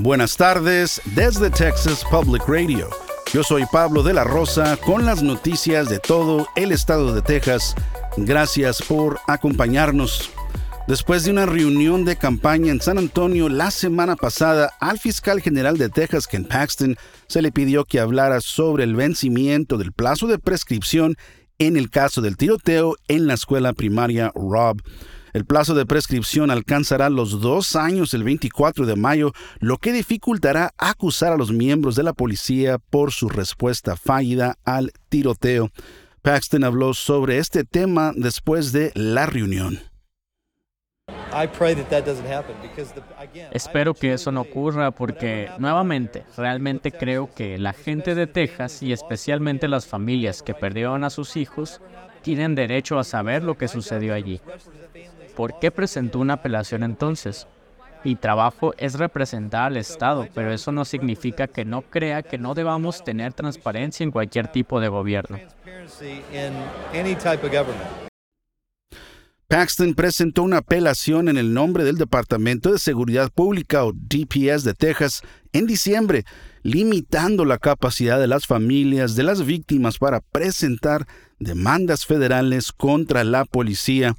Buenas tardes desde Texas Public Radio. Yo soy Pablo de la Rosa con las noticias de todo el estado de Texas. Gracias por acompañarnos. Después de una reunión de campaña en San Antonio la semana pasada, al fiscal general de Texas, Ken Paxton, se le pidió que hablara sobre el vencimiento del plazo de prescripción en el caso del tiroteo en la escuela primaria Rob. El plazo de prescripción alcanzará los dos años el 24 de mayo, lo que dificultará acusar a los miembros de la policía por su respuesta fallida al tiroteo. Paxton habló sobre este tema después de la reunión. Espero que eso no ocurra porque, nuevamente, realmente creo que la gente de Texas y especialmente las familias que perdieron a sus hijos tienen derecho a saber lo que sucedió allí. ¿Por qué presentó una apelación entonces? Mi trabajo es representar al Estado, pero eso no significa que no crea que no debamos tener transparencia en cualquier tipo de gobierno. Paxton presentó una apelación en el nombre del Departamento de Seguridad Pública o DPS de Texas en diciembre, limitando la capacidad de las familias de las víctimas para presentar demandas federales contra la policía.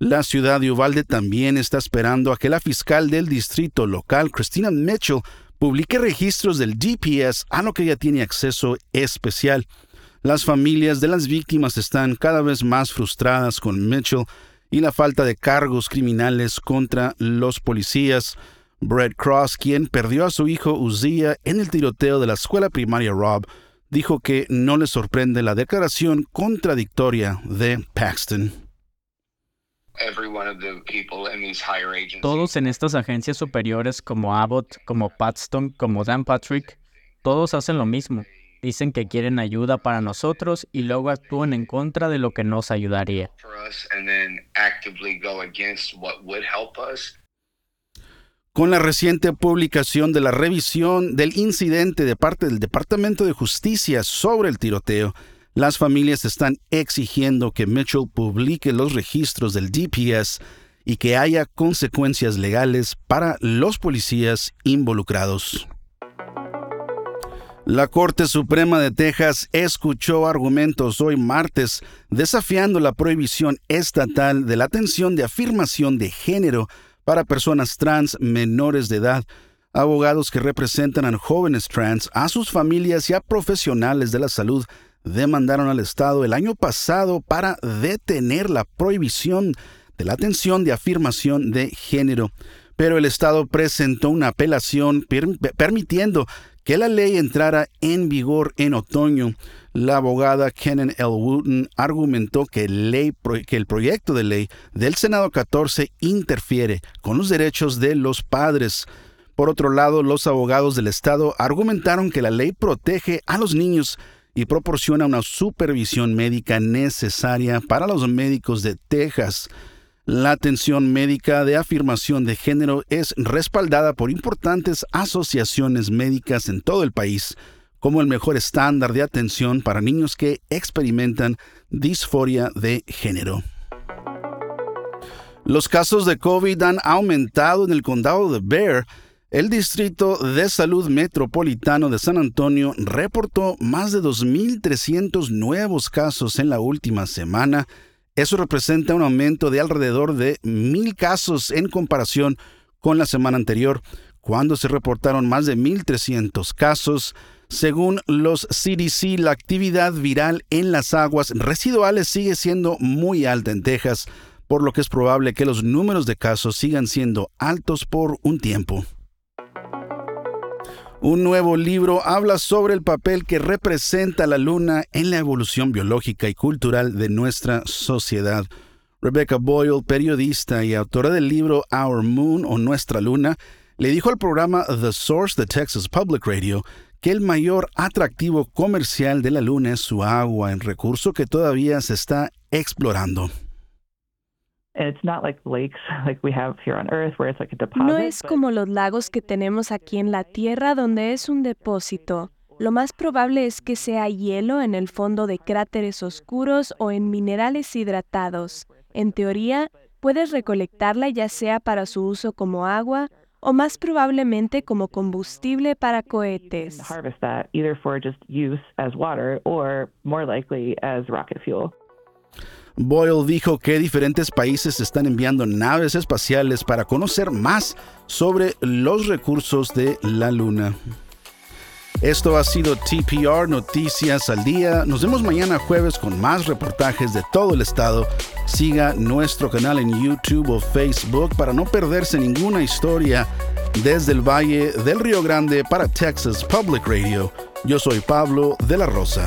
La ciudad de Uvalde también está esperando a que la fiscal del distrito local, Christina Mitchell, publique registros del DPS a lo que ella tiene acceso especial. Las familias de las víctimas están cada vez más frustradas con Mitchell y la falta de cargos criminales contra los policías. Brett Cross, quien perdió a su hijo Uzziah en el tiroteo de la escuela primaria Rob, dijo que no le sorprende la declaración contradictoria de Paxton. Todos en estas agencias superiores como Abbott, como Paxton, como Dan Patrick, todos hacen lo mismo. Dicen que quieren ayuda para nosotros y luego actúan en contra de lo que nos ayudaría. Con la reciente publicación de la revisión del incidente de parte del Departamento de Justicia sobre el tiroteo, las familias están exigiendo que Mitchell publique los registros del DPS y que haya consecuencias legales para los policías involucrados. La Corte Suprema de Texas escuchó argumentos hoy martes desafiando la prohibición estatal de la atención de afirmación de género para personas trans menores de edad. Abogados que representan a jóvenes trans, a sus familias y a profesionales de la salud demandaron al Estado el año pasado para detener la prohibición de la atención de afirmación de género. Pero el Estado presentó una apelación permitiendo que la ley entrara en vigor en otoño. La abogada Kenan L. Wooten argumentó que, que el proyecto de ley del Senado 14 interfiere con los derechos de los padres. Por otro lado, los abogados del Estado argumentaron que la ley protege a los niños y proporciona una supervisión médica necesaria para los médicos de Texas. La atención médica de afirmación de género es respaldada por importantes asociaciones médicas en todo el país como el mejor estándar de atención para niños que experimentan disforia de género. Los casos de COVID han aumentado en el condado de Bear. El Distrito de Salud Metropolitano de San Antonio reportó más de 2.300 nuevos casos en la última semana eso representa un aumento de alrededor de mil casos en comparación con la semana anterior, cuando se reportaron más de 1.300 casos. Según los CDC, la actividad viral en las aguas residuales sigue siendo muy alta en Texas, por lo que es probable que los números de casos sigan siendo altos por un tiempo. Un nuevo libro habla sobre el papel que representa la luna en la evolución biológica y cultural de nuestra sociedad. Rebecca Boyle, periodista y autora del libro Our Moon o Nuestra Luna, le dijo al programa The Source de Texas Public Radio que el mayor atractivo comercial de la luna es su agua, el recurso que todavía se está explorando. No es como los lagos que tenemos aquí en la Tierra donde es un depósito. Lo más probable es que sea hielo en el fondo de cráteres oscuros o en minerales hidratados. En teoría, puedes recolectarla ya sea para su uso como agua o más probablemente como combustible para cohetes. Boyle dijo que diferentes países están enviando naves espaciales para conocer más sobre los recursos de la Luna. Esto ha sido TPR Noticias al Día. Nos vemos mañana jueves con más reportajes de todo el estado. Siga nuestro canal en YouTube o Facebook para no perderse ninguna historia desde el Valle del Río Grande para Texas Public Radio. Yo soy Pablo de la Rosa.